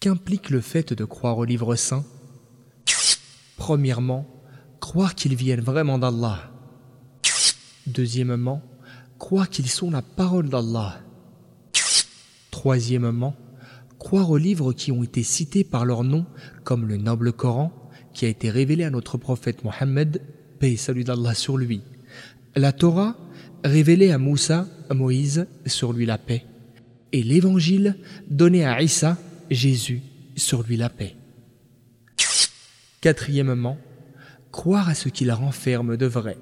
Qu'implique le fait de croire au livre saint? Premièrement, croire qu'ils viennent vraiment d'Allah. Deuxièmement, croire qu'ils sont la parole d'Allah. Troisièmement, croire aux livres qui ont été cités par leur nom, comme le noble Coran, qui a été révélé à notre prophète Mohammed, paix et salut d'Allah sur lui. La Torah, révélée à Moussa, Moïse, sur lui la paix. Et l'évangile, donné à Issa, Jésus, sur lui la paix. Quatrièmement, croire à ce qu'il renferme de vrai.